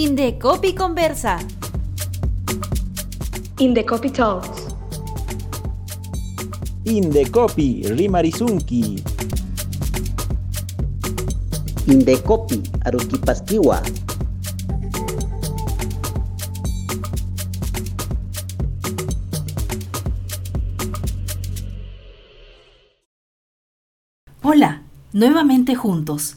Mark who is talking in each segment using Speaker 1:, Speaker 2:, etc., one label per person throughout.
Speaker 1: Indecopi Conversa.
Speaker 2: Indecopi Talks.
Speaker 3: Indecopi Rimarizunki.
Speaker 4: Indecopi Aruquipastiwa.
Speaker 5: Hola, nuevamente juntos.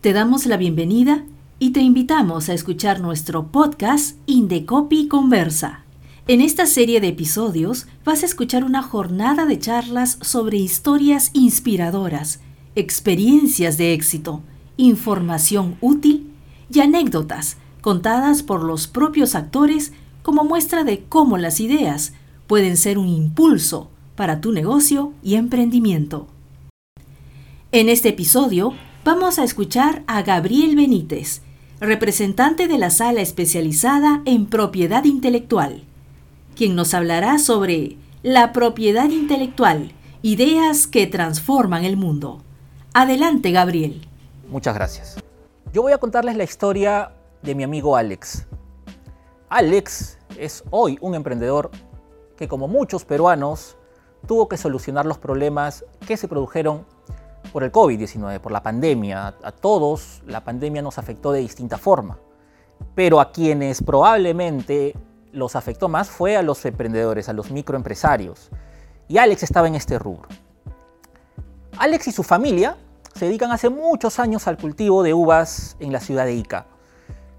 Speaker 5: Te damos la bienvenida y te invitamos a escuchar nuestro podcast Indecopi Conversa. En esta serie de episodios vas a escuchar una jornada de charlas sobre historias inspiradoras, experiencias de éxito, información útil y anécdotas contadas por los propios actores como muestra de cómo las ideas pueden ser un impulso para tu negocio y emprendimiento. En este episodio vamos a escuchar a Gabriel Benítez, representante de la sala especializada en propiedad intelectual, quien nos hablará sobre la propiedad intelectual, ideas que transforman el mundo. Adelante, Gabriel.
Speaker 6: Muchas gracias. Yo voy a contarles la historia de mi amigo Alex. Alex es hoy un emprendedor que como muchos peruanos tuvo que solucionar los problemas que se produjeron por el COVID-19, por la pandemia. A todos la pandemia nos afectó de distinta forma, pero a quienes probablemente los afectó más fue a los emprendedores, a los microempresarios. Y Alex estaba en este rubro. Alex y su familia se dedican hace muchos años al cultivo de uvas en la ciudad de Ica.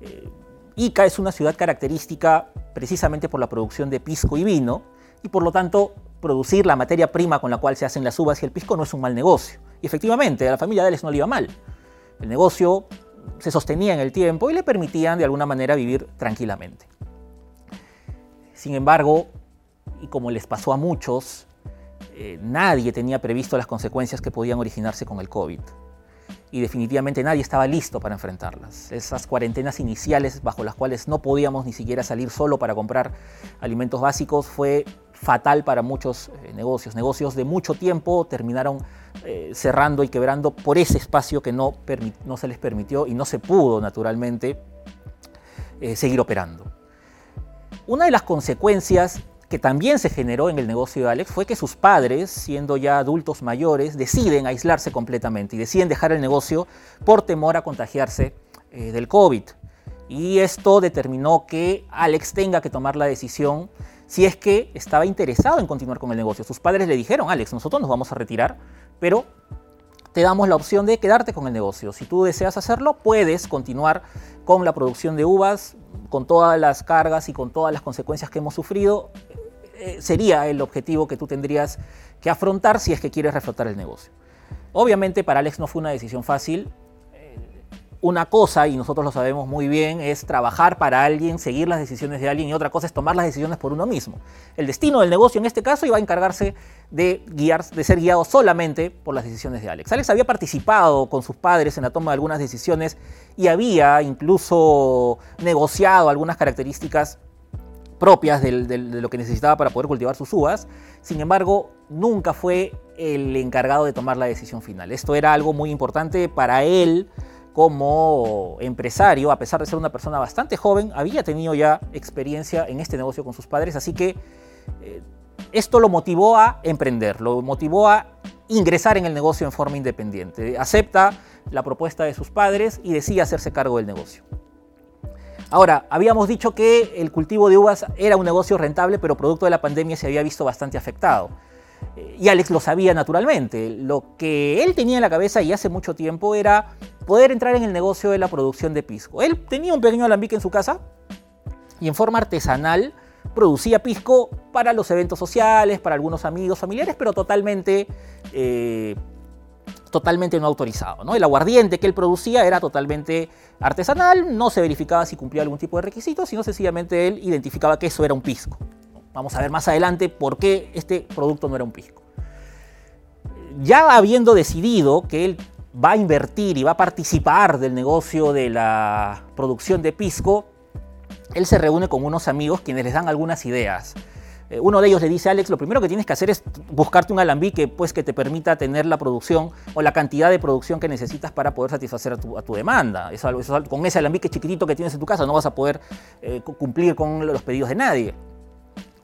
Speaker 6: Eh, Ica es una ciudad característica precisamente por la producción de pisco y vino, y por lo tanto producir la materia prima con la cual se hacen las uvas y el pisco no es un mal negocio. Y efectivamente, a la familia de Alex no le iba mal. El negocio se sostenía en el tiempo y le permitían de alguna manera vivir tranquilamente. Sin embargo, y como les pasó a muchos, eh, nadie tenía previsto las consecuencias que podían originarse con el COVID. Y definitivamente nadie estaba listo para enfrentarlas. Esas cuarentenas iniciales bajo las cuales no podíamos ni siquiera salir solo para comprar alimentos básicos fue fatal para muchos eh, negocios. Negocios de mucho tiempo terminaron eh, cerrando y quebrando por ese espacio que no, no, se les permitió y no se pudo naturalmente eh, seguir operando. Una de las consecuencias que también se generó en el negocio de Alex fue que sus padres, siendo ya adultos mayores, deciden aislarse completamente y deciden dejar el negocio por temor a contagiarse del COVID. Y esto determinó que Alex tenga que tomar la decisión si es que estaba interesado en continuar con el negocio. Sus padres le dijeron, Alex, nosotros nos vamos a retirar, pero te damos la opción de quedarte con el negocio. Si tú deseas hacerlo, puedes continuar con la producción de uvas, con todas las cargas y con todas las consecuencias que hemos sufrido. Eh, sería el objetivo que tú tendrías que afrontar si es que quieres reflotar el negocio. Obviamente para Alex no fue una decisión fácil, una cosa, y nosotros lo sabemos muy bien, es trabajar para alguien, seguir las decisiones de alguien, y otra cosa es tomar las decisiones por uno mismo. El destino del negocio en este caso iba a encargarse de, guiar, de ser guiado solamente por las decisiones de Alex. Alex había participado con sus padres en la toma de algunas decisiones y había incluso negociado algunas características propias de lo que necesitaba para poder cultivar sus uvas. Sin embargo, nunca fue el encargado de tomar la decisión final. Esto era algo muy importante para él como empresario, a pesar de ser una persona bastante joven, había tenido ya experiencia en este negocio con sus padres, así que eh, esto lo motivó a emprender, lo motivó a ingresar en el negocio en forma independiente. Acepta la propuesta de sus padres y decide hacerse cargo del negocio. Ahora, habíamos dicho que el cultivo de uvas era un negocio rentable, pero producto de la pandemia se había visto bastante afectado. Y Alex lo sabía naturalmente. Lo que él tenía en la cabeza y hace mucho tiempo era poder entrar en el negocio de la producción de pisco. Él tenía un pequeño alambique en su casa y en forma artesanal producía pisco para los eventos sociales, para algunos amigos, familiares, pero totalmente, eh, totalmente no autorizado. ¿no? El aguardiente que él producía era totalmente artesanal, no se verificaba si cumplía algún tipo de requisitos, sino sencillamente él identificaba que eso era un pisco. Vamos a ver más adelante por qué este producto no era un pisco. Ya habiendo decidido que él va a invertir y va a participar del negocio de la producción de pisco, él se reúne con unos amigos quienes les dan algunas ideas. eh, uno de ellos le dice Alex, lo primero que tienes que hacer es buscarte un alambique pues, que te permita tener la producción o la cantidad de producción que necesitas para poder satisfacer a tu, demanda. con ese alambique chiquitito que tienes en tu casa no vas a poder eh, cumplir con los pedidos de nadie.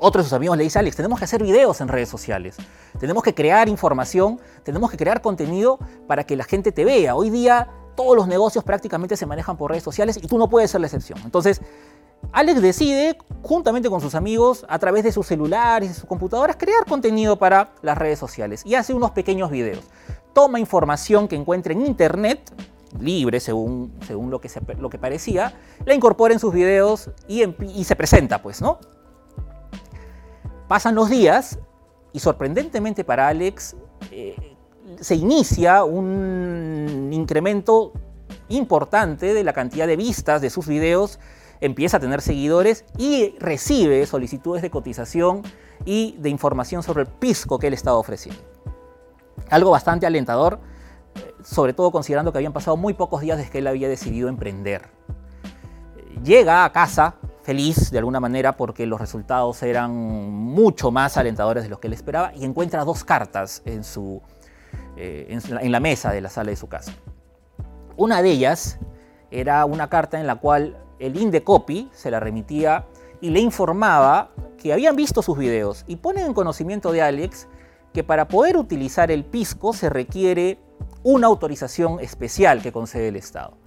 Speaker 6: Otro de sus amigos le dice, Alex, tenemos que hacer videos en redes sociales, tenemos que crear información, tenemos que crear contenido para que la gente te vea. Hoy día todos los negocios prácticamente se manejan por redes sociales y tú no puedes ser la excepción. Entonces, Alex decide, juntamente con sus amigos, a través de sus celulares y sus computadoras, crear contenido para las redes sociales y hace unos pequeños videos. Toma información que encuentra en internet, libre según, según lo, que lo que parecía, la incorpora en sus videos y, y se presenta, pues, ¿no? Pasan los días y sorprendentemente para Alex eh, se inicia un incremento importante de la cantidad de vistas de sus videos, empieza a tener seguidores y recibe solicitudes de cotización y de información sobre el pisco que él estaba ofreciendo. Algo bastante alentador, eh, sobre todo considerando que habían pasado muy pocos días desde que él había decidido emprender. Llega a casa feliz de alguna manera porque los resultados eran mucho más alentadores de los que él esperaba y encuentra dos cartas en, su, eh, en, la, mesa de la sala de su casa. Una de ellas era una carta en la cual el Indecopy se la remitía y le informaba que habían visto sus videos y ponen en conocimiento de Alex que para poder utilizar el pisco se requiere una autorización especial que concede el Estado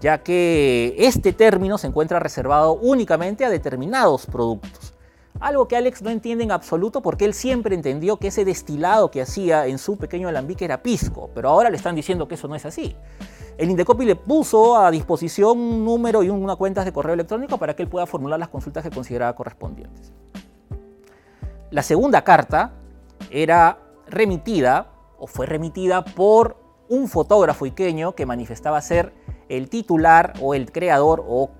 Speaker 6: ya que este término se encuentra reservado únicamente a determinados productos. Algo que Alex no entiende en absoluto porque él siempre entendió que ese destilado que hacía en su pequeño alambique era pisco, pero ahora le están diciendo que eso no es así. El Indecopi le puso a disposición un número y una cuenta de correo electrónico para que él pueda formular las consultas que consideraba correspondientes. La segunda carta era remitida o fue remitida por un fotógrafo iqueño que manifestaba ser el titular o el creador o,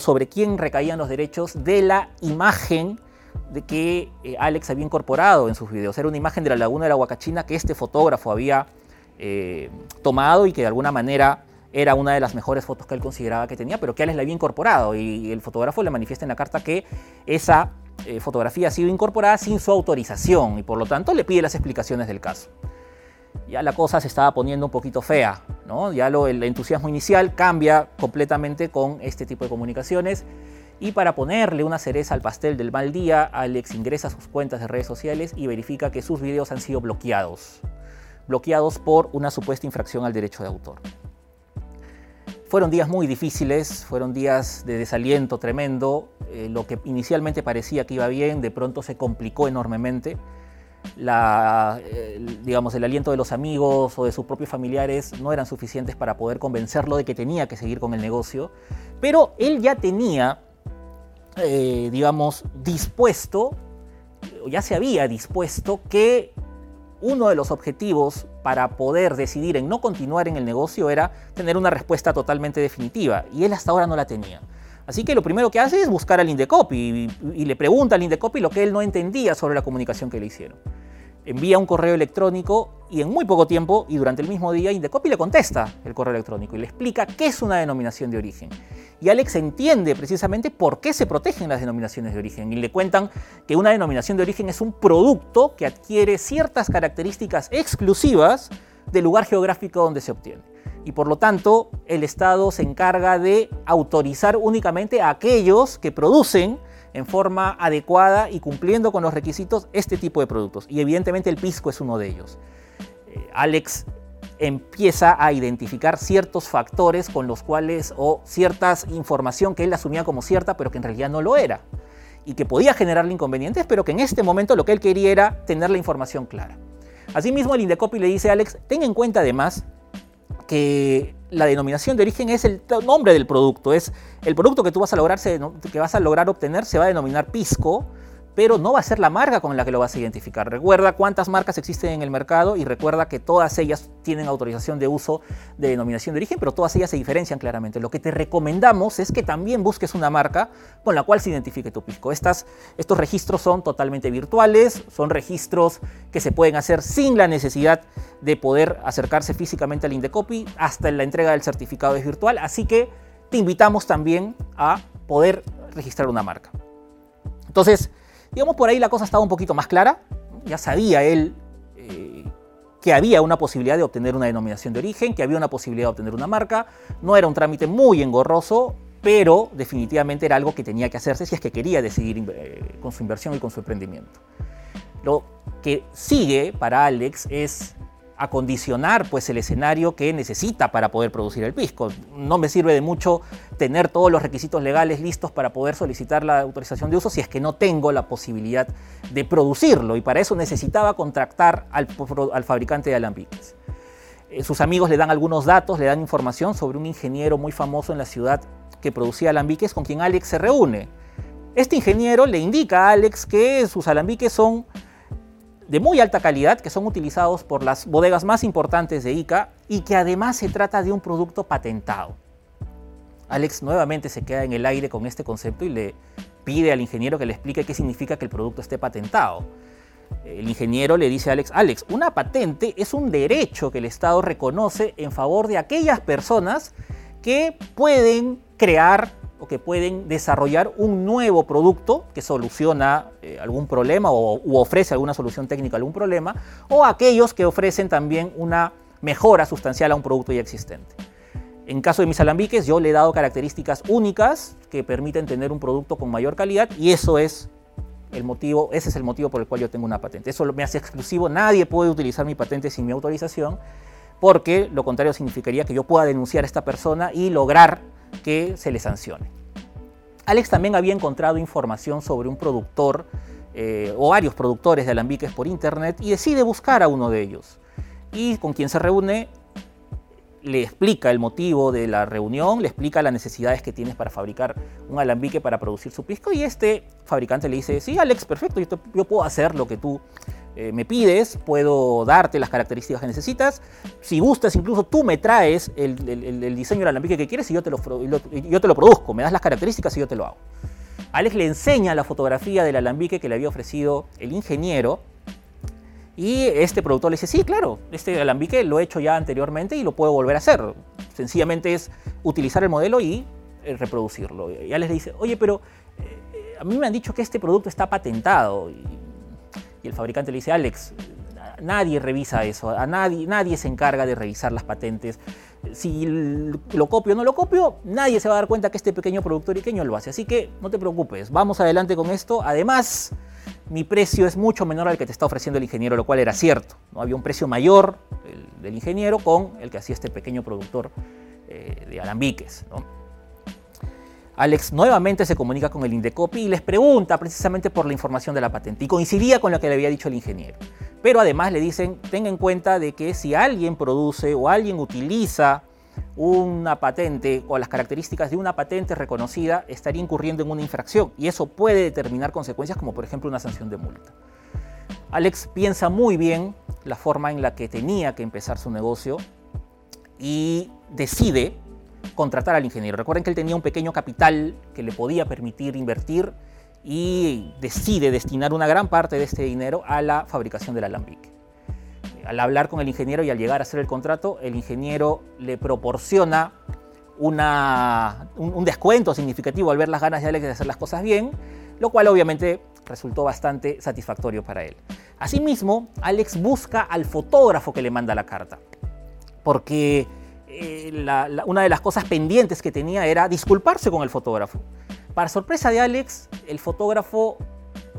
Speaker 6: sobre quién recaían los derechos de la imagen de que eh, Alex había incorporado en sus videos. Era una imagen de la laguna de la Huacachina que este fotógrafo había eh, tomado y que de alguna manera era una de las mejores fotos que él consideraba que tenía, pero que Alex le había incorporado. Y el fotógrafo le manifiesta en la carta que esa eh, fotografía ha sido incorporada sin su autorización y por lo tanto le pide las explicaciones del caso ya la cosa se estaba poniendo un poquito fea, ¿no? Ya lo, el entusiasmo inicial cambia completamente con este tipo de comunicaciones y para ponerle una cereza al pastel del mal día, Alex ingresa a sus cuentas de redes sociales y verifica que sus videos han sido bloqueados, bloqueados por una supuesta infracción al derecho de autor. Fueron días muy difíciles, fueron días de desaliento tremendo, eh, lo que inicialmente parecía que iba bien, de pronto se complicó enormemente la, digamos, el aliento de los amigos o de sus propios familiares no eran suficientes para poder convencerlo de que tenía que seguir con el negocio, pero él ya tenía, eh, digamos, dispuesto, ya se había dispuesto que uno de los objetivos para poder decidir en no continuar en el negocio era tener una respuesta totalmente definitiva, y él hasta ahora no la tenía. Así que lo primero que hace es buscar al Indecopy y, y, le pregunta al Indecopy lo que él no entendía sobre la comunicación que le hicieron. Envía un correo electrónico y en muy poco tiempo y durante el mismo día Indecopy le contesta el correo electrónico y le explica qué es una denominación de origen. Y Alex entiende precisamente por qué se protegen las denominaciones de origen y le cuentan que una denominación de origen es un producto que adquiere ciertas características exclusivas del lugar geográfico donde se obtiene y por lo tanto el Estado se encarga de autorizar únicamente a aquellos que producen en forma adecuada y cumpliendo con los requisitos este tipo de productos. Y evidentemente el pisco es uno de ellos. Eh, Alex empieza a identificar ciertos factores con los cuales o cierta información que él asumía como cierta pero que en realidad no lo era y que podía generarle inconvenientes pero que en este momento lo que él quería era tener la información clara. Asimismo el Indecopi le dice a Alex, ten en cuenta además que la denominación de origen es el nombre del producto, es el producto que tú vas a lograr, que vas a lograr obtener se va a denominar pisco, pero no va a ser la marca con la que lo vas a identificar. Recuerda cuántas marcas existen en el mercado y recuerda que todas ellas tienen autorización de uso de denominación de origen, pero todas ellas se diferencian claramente. Lo que te recomendamos es que también busques una marca con la cual se identifique tu. Estas, estos registros son totalmente virtuales, son registros que se pueden hacer sin la necesidad de poder acercarse físicamente al Indecopy, hasta la entrega del certificado es virtual, así que te invitamos también a poder registrar una marca. Entonces, Digamos, por ahí la cosa estaba un poquito más clara. Ya sabía él eh, que había una posibilidad de obtener una denominación de origen, que había una posibilidad de obtener una marca. No era un trámite muy engorroso, pero definitivamente era algo que tenía que hacerse si es que quería decidir eh, con su inversión y con su emprendimiento. Lo que sigue para Alex es acondicionar pues el escenario que necesita para poder producir el pisco. No me sirve de mucho tener todos los requisitos legales listos para poder solicitar la autorización de uso si es que no tengo la posibilidad de producirlo y para eso necesitaba contratar al, al fabricante de alambiques. Eh, sus amigos le dan algunos datos, le dan información sobre un ingeniero muy famoso en la ciudad que producía alambiques con quien Alex se reúne. Este ingeniero le indica a Alex que sus alambiques son de muy alta calidad que son utilizados por las bodegas más importantes de ICA y que además se trata de un producto patentado. Alex nuevamente se queda en el aire con este concepto y le pide al ingeniero que le explique qué significa que el producto esté patentado. El ingeniero le dice a Alex, Alex, una patente es un derecho que el Estado reconoce en favor de aquellas personas que pueden crear que pueden desarrollar un nuevo producto que soluciona eh, algún problema o u ofrece alguna solución técnica a algún problema, o aquellos que ofrecen también una mejora sustancial a un producto ya existente. En caso de mis alambiques, yo le he dado características únicas que permiten tener un producto con mayor calidad y eso es el motivo, ese es el motivo por el cual yo tengo una patente. Eso me hace exclusivo, nadie puede utilizar mi patente sin mi autorización, porque lo contrario significaría que yo pueda denunciar a esta persona y lograr que se le sancione. Alex también había encontrado información sobre un productor eh, o varios productores de alambiques por internet y decide buscar a uno de ellos. Y con quien se reúne le explica el motivo de la reunión, le explica las necesidades que tienes para fabricar un alambique para producir su pisco y este fabricante le dice, sí Alex, perfecto, yo puedo hacer lo que tú eh, me pides, puedo darte las características que necesitas. Si gustas, incluso tú me traes el, diseño del alambique que quieres y yo te lo, yo te lo produzco. Me das las características y yo te lo hago. Alex le enseña la fotografía del alambique que le había ofrecido el ingeniero. Y este productor le dice, sí, claro, este alambique lo he hecho ya anteriormente y lo puedo volver a hacer. Sencillamente es utilizar el modelo y eh, reproducirlo. Y Alex le dice, oye, pero eh, a mí me han dicho que este producto está patentado. Y el fabricante le dice, Alex, nadie revisa eso, a nadie, nadie se encarga de revisar las patentes. Si lo copio o no lo copio, nadie se va a dar cuenta que este pequeño productor iqueño lo hace. Así que no te preocupes, vamos adelante con esto. Además, mi precio es mucho menor al que te está ofreciendo el ingeniero, lo cual era cierto. ¿no? Había un precio mayor del ingeniero con el que hacía este pequeño productor eh, de alambiques. Alex nuevamente se comunica con el Indecopi y les pregunta precisamente por la información de la patente y coincidía con lo que le había dicho el ingeniero. Pero además le dicen, tenga en cuenta de que si alguien produce o alguien utiliza una patente o las características de una patente reconocida, estaría incurriendo en una infracción y eso puede determinar consecuencias como por ejemplo una sanción de multa. Alex piensa muy bien la forma en la que tenía que empezar su negocio y decide contratar al ingeniero. Recuerden que él tenía un pequeño capital que le podía permitir invertir y decide destinar una gran parte de este dinero a la fabricación del alambique. Al hablar con el ingeniero y al llegar a hacer el contrato, el ingeniero le proporciona una, un, descuento significativo al ver las ganas de Alex de hacer las cosas bien, lo cual obviamente resultó bastante satisfactorio para él. Asimismo, Alex busca al fotógrafo que le manda la carta, porque eh, una de las cosas pendientes que tenía era disculparse con el fotógrafo. Para sorpresa de Alex, el fotógrafo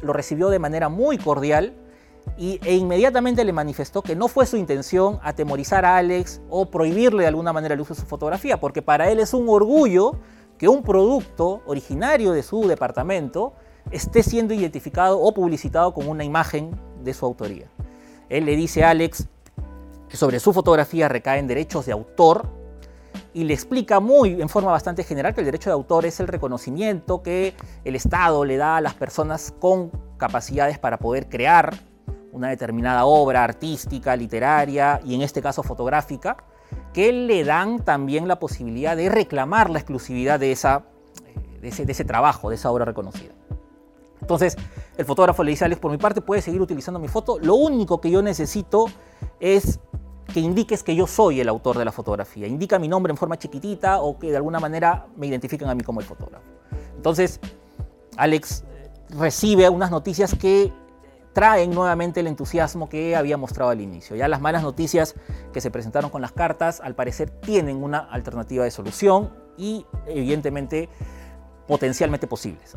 Speaker 6: lo recibió de manera muy cordial y, e inmediatamente le manifestó que no fue su intención atemorizar a Alex o prohibirle de alguna manera el uso de su fotografía, porque para él es un orgullo que un producto originario de su departamento esté siendo identificado o publicitado con una imagen de su autoría. Él le dice a Alex, sobre su fotografía recaen derechos de autor y le explica muy en forma bastante general que el derecho de autor es el reconocimiento que el Estado le da a las personas con capacidades para poder crear una determinada obra artística, literaria y en este caso fotográfica, que le dan también la posibilidad de reclamar la exclusividad de, esa, de, ese, de ese trabajo, de esa obra reconocida. Entonces, el fotógrafo le dice a Alex, por mi parte puedes seguir utilizando mi foto, lo único que yo necesito es que indiques que yo soy el autor de la fotografía. Indica mi nombre en forma chiquitita o que de alguna manera me identifiquen a mí como el fotógrafo. Entonces, Alex recibe unas noticias que traen nuevamente el entusiasmo que había mostrado al inicio. Ya las malas noticias que se presentaron con las cartas, al parecer, tienen una alternativa de solución y evidentemente potencialmente posibles.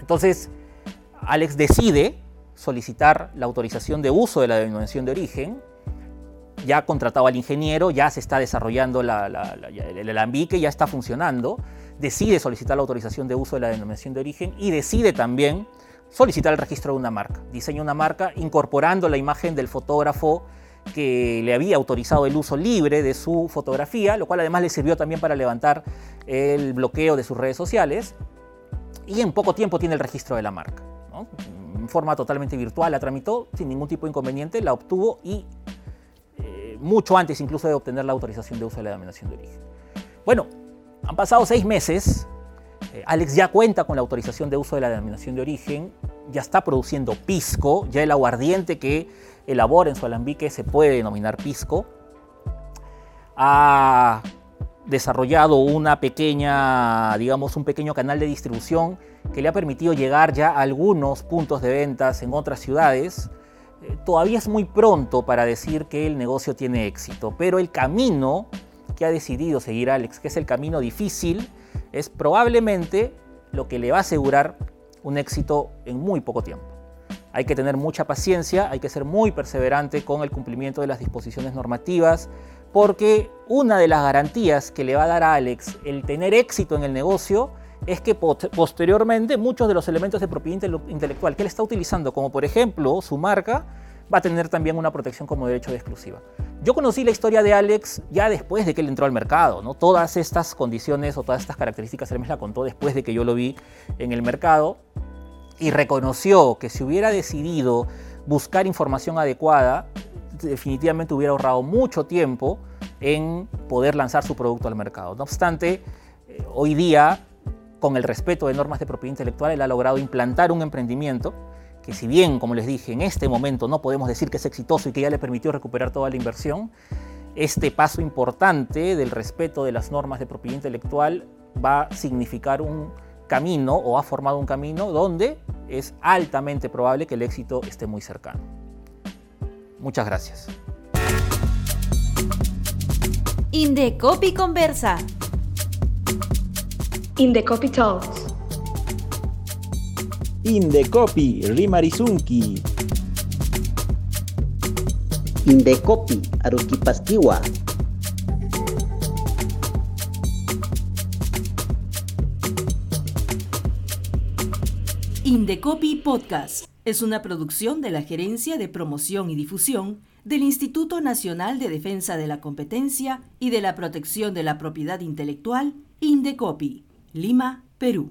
Speaker 6: Entonces, Alex decide solicitar la autorización de uso de la denominación de origen. Ya ha contratado al ingeniero, ya se está desarrollando el alambique, ya está funcionando. Decide solicitar la autorización de uso de la denominación de origen y decide también solicitar el registro de una marca. Diseña una marca incorporando la imagen del fotógrafo que le había autorizado el uso libre de su fotografía, lo cual además le sirvió también para levantar el bloqueo de sus redes sociales. Y en poco tiempo tiene el registro de la marca. En forma totalmente virtual la tramitó sin ningún tipo de inconveniente, la obtuvo y mucho antes incluso de obtener la autorización de uso de la denominación de origen. Bueno, han pasado seis meses eh, Alex ya cuenta con la autorización de uso de la denominación de origen, ya está produciendo pisco, ya el aguardiente que elabora en su alambique se puede denominar pisco. Ha desarrollado una pequeña, digamos, un pequeño canal de distribución que le ha permitido llegar ya a algunos puntos de ventas en otras ciudades. Eh, todavía es muy pronto para decir que el negocio tiene éxito, pero el camino que ha decidido seguir Alex, que es el camino difícil, es probablemente lo que le va a asegurar un éxito en muy poco tiempo. Hay que tener mucha paciencia, hay que ser muy perseverante con el cumplimiento de las disposiciones normativas, porque una de las garantías que le va a dar a Alex el tener éxito en el negocio es que posteriormente muchos de los elementos de propiedad intelectual que él está utilizando, como por ejemplo su marca, va a tener también una protección como derecho de exclusiva. Yo conocí la historia de Alex ya después de que él entró al mercado, ¿no? Todas estas condiciones o todas estas características él me las contó después de que yo lo vi en el mercado y reconoció que si hubiera decidido buscar información adecuada, definitivamente hubiera ahorrado mucho tiempo en poder lanzar su producto al mercado. No obstante, eh, hoy día, con el respeto de normas de propiedad intelectual, él ha logrado implantar un emprendimiento que si bien, como les dije, en este momento no podemos decir que es exitoso y que ya le permitió recuperar toda la inversión, este paso importante del respeto de las normas de propiedad intelectual va a significar un camino o ha formado un camino donde es altamente probable que el éxito esté muy cercano. Muchas gracias.
Speaker 1: Indecopi conversa.
Speaker 2: Indecopi Talks.
Speaker 3: Indecopi, Rimarizunki.
Speaker 4: Indecopi, Aruquipastiwa.
Speaker 5: Indecopi Podcast es una producción de la Gerencia de Promoción y Difusión del Instituto Nacional de Defensa de la Competencia y de la Protección de la Propiedad Intelectual, Indecopi, Lima, Perú.